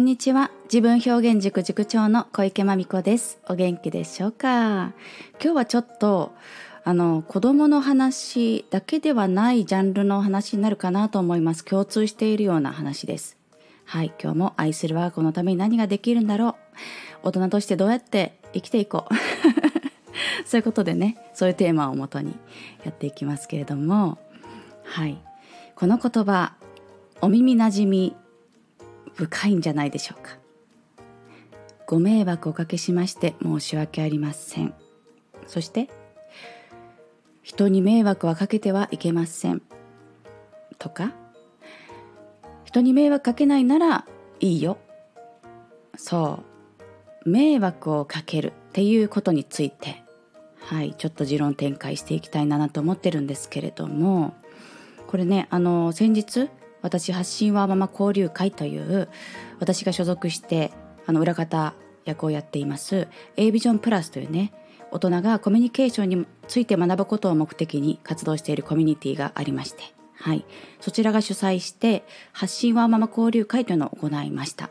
んにちは。自分表現塾塾長の小池真美子です。お元気でしょうか？今日はちょっとあの子供の話だけではないジャンルの話になるかなと思います。共通しているような話です。はい今日も愛する我が子のために何ができるんだろう？大人としてどうやって生きていこう？そういうことでねそういうテーマをもとにやっていきますけれども。はい。この言葉お耳なじみ深いんじゃないでしょうか。ご迷惑をおかけしまして申し訳ありません。そして人に迷惑はかけてはいけません。とか人に迷惑かけないならいいよ。そう。迷惑をかけるっていうことについて。はいちょっと持論展開していきたいなと思ってるんですけれども。これねあの先日私発信はママ交流会という私が所属してあの裏方役をやっています A ビジョンプラスというね大人がコミュニケーションについて学ぶことを目的に活動しているコミュニティがありまして、はい、そちらが主催して発信はママ交流会というのを行いました。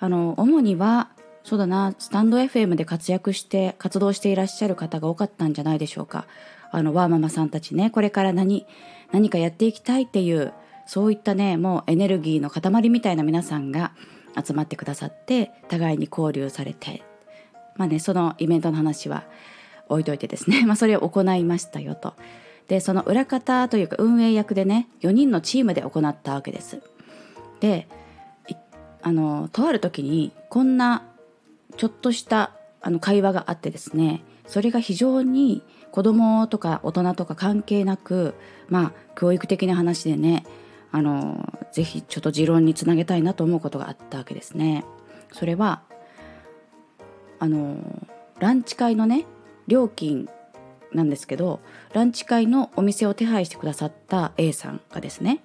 あの主にはそうだなスタンド FM で活躍して活動していらっしゃる方が多かったんじゃないでしょうか。あのワーママさんたちねこれから何何かやっていきたいっていうそういったねもうエネルギーの塊みたいな皆さんが集まってくださって互いに交流されてまあねそのイベントの話は置いといてですね、まあ、それを行いましたよと。でその裏方というか運営役でね4人のチームで行ったわけです。であのとある時にこんなちょっとしたあの会話があってですねそれが非常に子供とか大人とか関係なくまあ教育的な話でねあのぜひちょっと持論につなげたいなと思うことがあったわけですね。それはあのランチ会のね料金なんですけどランチ会のお店を手配してくださった A さんがですね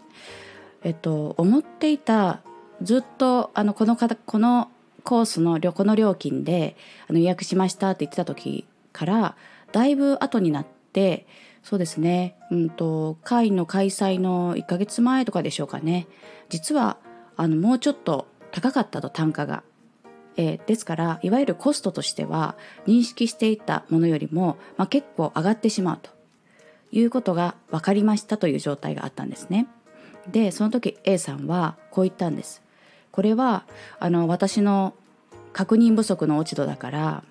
えっと思っていたずっとあのこの方このコースのこの料金であの予約しましたって言ってた時からだいぶ後になってそうですね、うんと、会の開催の1ヶ月前とかでしょうかね実はあのもうちょっと高かったと単価が。えー、ですからいわゆるコストとしては認識していたものよりも、まあ、結構上がってしまうということが分かりましたという状態があったんですね。でその時 A さんはこう言ったんです。これはあの私の確認不足の落ち度だから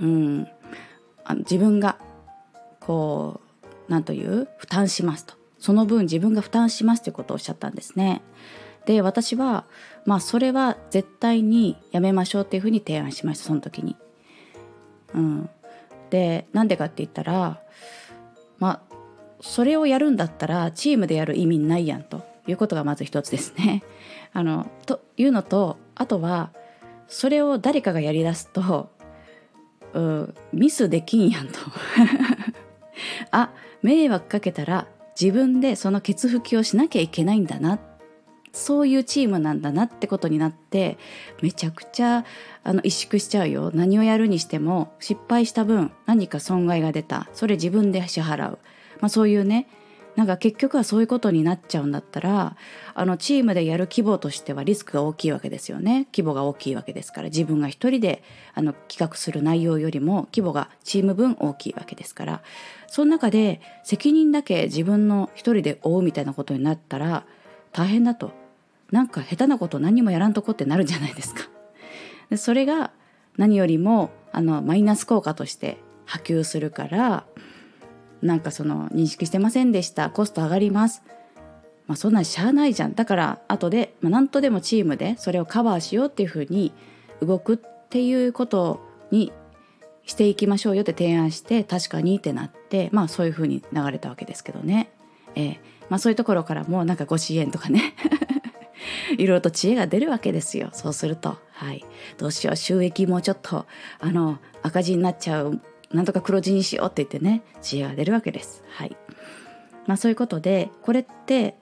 うんあの自分がこう何という負担しますとその分自分が負担しますということをおっしゃったんですね。で私はまあそれは絶対にやめましょうっていうふうに提案しましたその時に。うん、でなんでかって言ったらまあそれをやるんだったらチームでやる意味ないやんということがまず一つですね。あのというのとあとはそれを誰かがやりだすとうミスできんやんと あ迷惑かけたら自分でそのケツ拭きをしなきゃいけないんだな。そういうチームなんだなってことになってめちゃくちゃあの萎縮しちゃうよ。何をやるにしても失敗した分何か損害が出た。それ自分で支払う、まあ、そういうねなんか結局はそういうことになっちゃうんだったらあのチームでやる規模としてはリスクが大きいわけですよね。規模が大きいわけですから。自分が一人であの企画する内容よりも規模がチーム分大きいわけですから。その中で責任だけ自分の一人で負うみたいなことになったら大変だと。なんか下手なこと何もやらんとこってなるじゃないですか。でそれが何よりもあのマイナス効果として波及するからなんかその認識してませんでした。コスト上がります。まあそんなんしゃあないじゃん。だから後で、まあ、何とでもチームでそれをカバーしようっていうふうに動くっていうことにしていきましょうよって提案して確かにってなってまあそういうふうに流れたわけですけどね、えーまあ、そういうところからもなんかご支援とかね。いろいろと知恵が出るわけですよ。そうすると。はい。どうしよう。収益もちょっとあの赤字になっちゃうなんとか黒字にしようって言ってね知恵が出るわけです。はいまあ、そういうことでこれって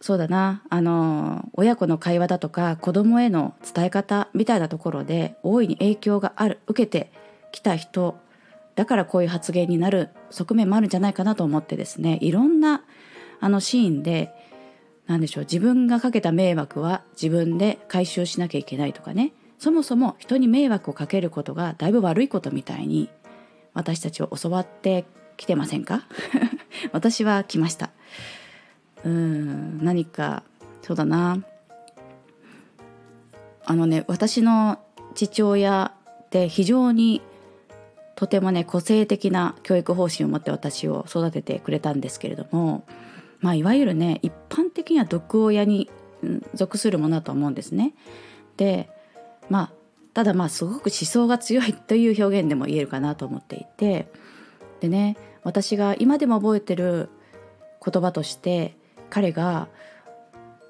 そうだなあの親子の会話だとか子供への伝え方みたいなところで大いに影響がある受けてきた人だからこういう発言になる側面もあるんじゃないかなと思ってですねいろんなあのシーンで何でしょう自分がかけた迷惑は自分で回収しなきゃいけないとかねそもそも人に迷惑をかけることがだいぶ悪いことみたいに私たちを教わってきてませんか？私は来ました。うん何かそうだな。あのね私の父親って非常にとてもね個性的な教育方針を持って私を育ててくれたんですけれどもまあいわゆるね一般的には毒親に属するものだと思うんですね。でまあただまあすごく思想が強いという表現でも言えるかなと思っていてでね私が今でも覚えてる言葉として彼が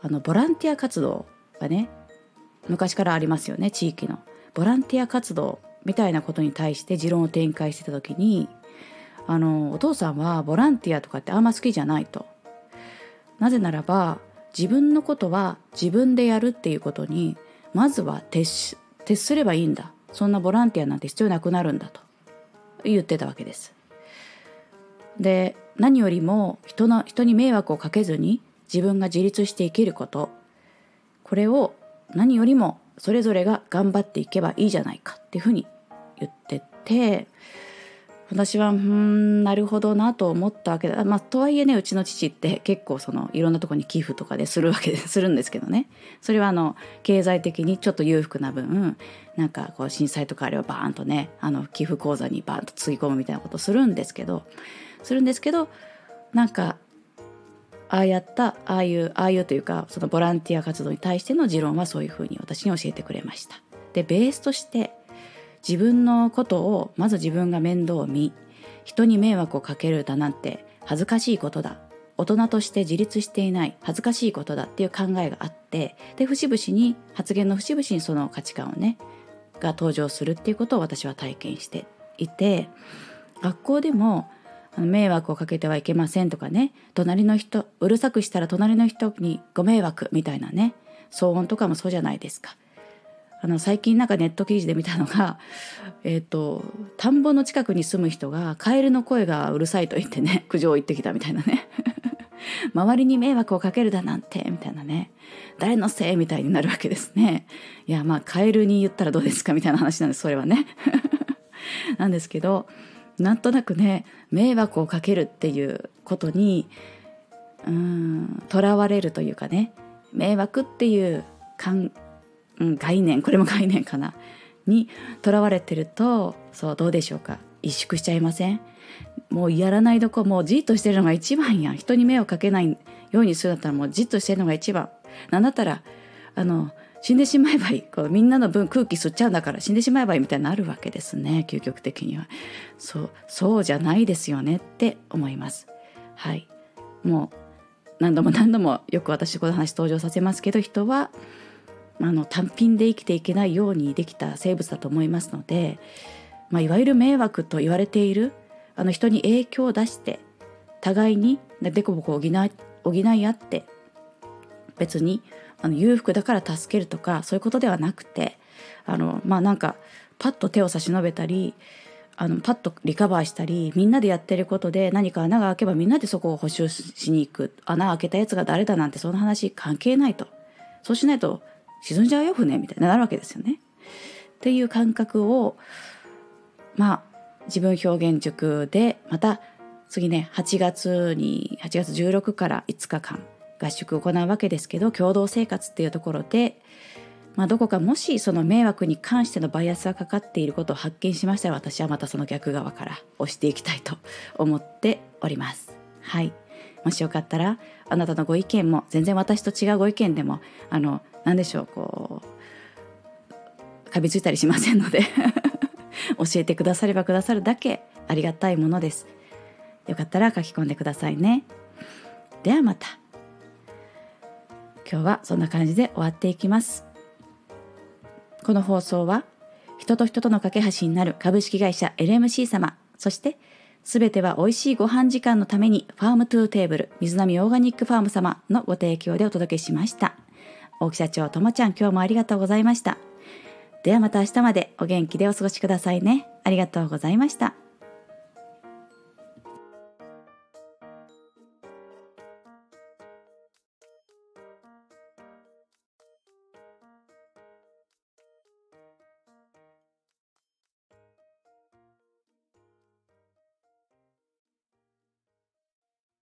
あのボランティア活動がね昔からありますよね地域のボランティア活動みたいなことに対して持論を展開してた時にあのお父さんはボランティアとかってあんま好きじゃないと。なぜならば自分のことは自分でやるっていうことにまずは徹徹すればいいんだ。そんなボランティアなんて必要なくなるんだと。言ってたわけです。で何よりも人の人に迷惑をかけずに自分が自立して生きること。これを何よりもそれぞれが頑張っていけばいいじゃないかっていうふうに言ってて私はうんなるほどなと思ったわけだまあとはいえねうちの父って結構そのいろんなとこに寄付とかでするわけで するんですけどねそれはあの経済的にちょっと裕福な分なんかこう震災とかあればバーンとねあの寄付口座にバーンとつぎ込むみたいなことするんですけどするんですけどなんかああやったああいうああいうというかそのボランティア活動に対しての持論はそういうふうに私に教えてくれました。でベースとして自分のことをまず自分が面倒を見人に迷惑をかけるだなんて恥ずかしいことだ大人として自立していない恥ずかしいことだっていう考えがあってで節々に発言の節々にその価値観をねが登場するっていうことを私は体験していて学校でも迷惑をかけてはいけませんとかね隣の人うるさくしたら隣の人にご迷惑みたいなね騒音とかもそうじゃないですか。あの最近なんかネット記事で見たのが、えーと、田んぼの近くに住む人がカエルの声がうるさいと言ってね 苦情を言ってきたみたいなね。周りに迷惑をかけるだなんてみたいなね。誰のせいみたいになるわけですね。いやまあカエルに言ったらどうですかみたいな話なんですそれはね。なんですけどなんとなくね迷惑をかけるっていうことにうんとらわれるというかね迷惑っていう感うん、概念これも概念かな。にとらわれてるとそうどうでしょうか。萎縮しちゃいません？もうやらないどこもうじっとしてるのが一番やん。人に目をかけないようにするんだったらもうじっとしてるのが一番。なんだったらあの死んでしまえばいい。こうみんなの分空気吸っちゃうんだから死んでしまえばいいみたいになるわけですね究極的には。そうそうじゃないですよねって思います。はい。もう何度も何度もよく私この話登場させますけど人はあの単品で生きていけないようにできた生物だと思いますので、まあ、いわゆる迷惑と言われているあの人に影響を出して互いにでこぼこ補い補い合って別にあの裕福だから助けるとかそういうことではなくてあのまあなんかパッと手を差し伸べたりあのパッとリカバーしたりみんなでやってることで何か穴が開けばみんなでそこを補修しに行く。穴開けたやつが誰だなんてその話関係ないと。そうしないと沈んじゃうよ船みたいになるわけですよね。っていう感覚をまあ自分表現塾でまた次ね8月に8月16から5日間合宿を行うわけですけど共同生活っていうところで、まあ、どこかもしその迷惑に関してのバイアスがかかっていることを発見しましたら私はまたその逆側から押していきたいと思っております。はいもしよかったらあなたのご意見も全然私と違うご意見でもあの何でしょうこうかびついたりしませんので 教えてくださればくださるだけありがたいものです。よかったら書き込んでくださいね。ではまた。今日はそんな感じで終わっていきます。この放送は人と人との架け橋になる株式会社 LMC 様そしてすべては美味しいご飯時間のために Farm to Table 水波オーガニックファーム様のご提供でお届けしました。大木社長、ともちゃん、今日もありがとうございました。ではまた明日までお元気でお過ごしくださいね。ありがとうございました。